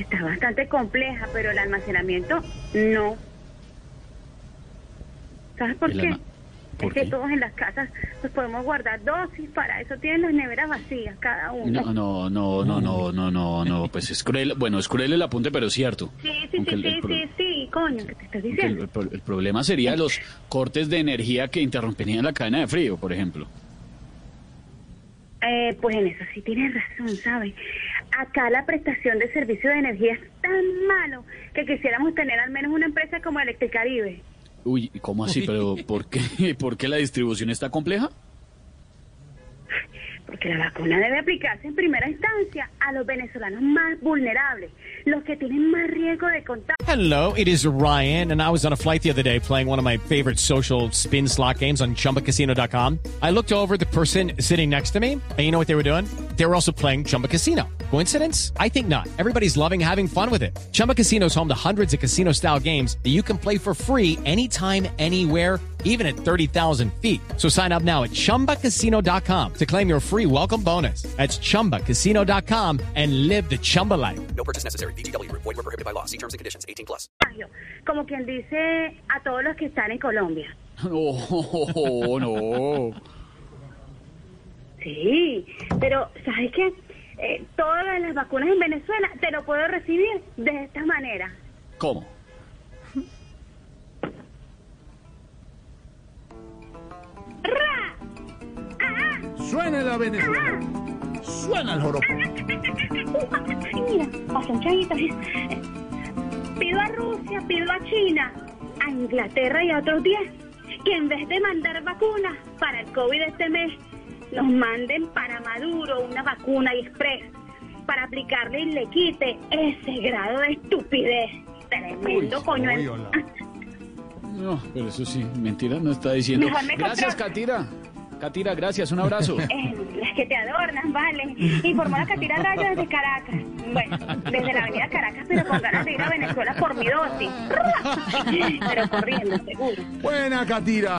está bastante compleja, pero el almacenamiento no. ¿Sabes por qué? ¿por es que todos en las casas pues podemos guardar dosis, para eso tienen las neveras vacías cada uno. No, no, no, no, no, no, no, no, pues es cruel, bueno, es cruel el apunte, pero es cierto. Sí, sí, Aunque sí, el- el sí, pro- sí, sí, coño, ¿qué te el, diciendo? el el problema sería los cortes de energía que interrumpirían la cadena de frío, por ejemplo. Eh, pues en eso sí tienes razón, ¿sabes? Acá la prestación de servicio de energía es tan malo que quisiéramos tener al menos una empresa como Electricaribe. Uy, ¿cómo así? Pero ¿por qué, ¿por qué la distribución está compleja? Porque la vacuna debe aplicarse en primera instancia a los venezolanos más vulnerables, los que tienen más riesgo de contagio. Hello, it is Ryan, and I was on a flight the other day playing one of my favorite social spin slot games on chumbacasino.com. I looked over the person sitting next to me, and you know what they were doing? They were also playing Chumba Casino. Coincidence? I think not. Everybody's loving having fun with it. Chumba Casino is home to hundreds of casino style games that you can play for free anytime, anywhere, even at 30,000 feet. So sign up now at chumbacasino.com to claim your free welcome bonus. That's chumbacasino.com and live the Chumba life. No purchase necessary. BGW. Void were prohibited by law. See terms and conditions. 18 plus. Como quien dice a todos los que están en Colombia. No, no. Sí, pero ¿sabes qué? Las vacunas en Venezuela te lo puedo recibir de esta manera. ¿Cómo? ¡Ra! ¡Ah! Suena la Venezuela. Suena el joropo. Mira, pasan chaguitos. Pido a Rusia, pido a China, a Inglaterra y a otros 10 que en vez de mandar vacunas para el COVID este mes, nos manden para Maduro una vacuna y express para aplicarle y le quite ese grado de estupidez. Tremendo Uy, coño. uy, hola. No, pero eso sí, mentira, no está diciendo. Gracias, Katira. Katira, gracias, un abrazo. Eh, las que te adornan, vale. Informó la Catira Rayo desde Caracas. Bueno, desde la avenida Caracas, pero con ganas de ir a Venezuela por mi dosis. Pero corriendo, seguro. Buena, Catira.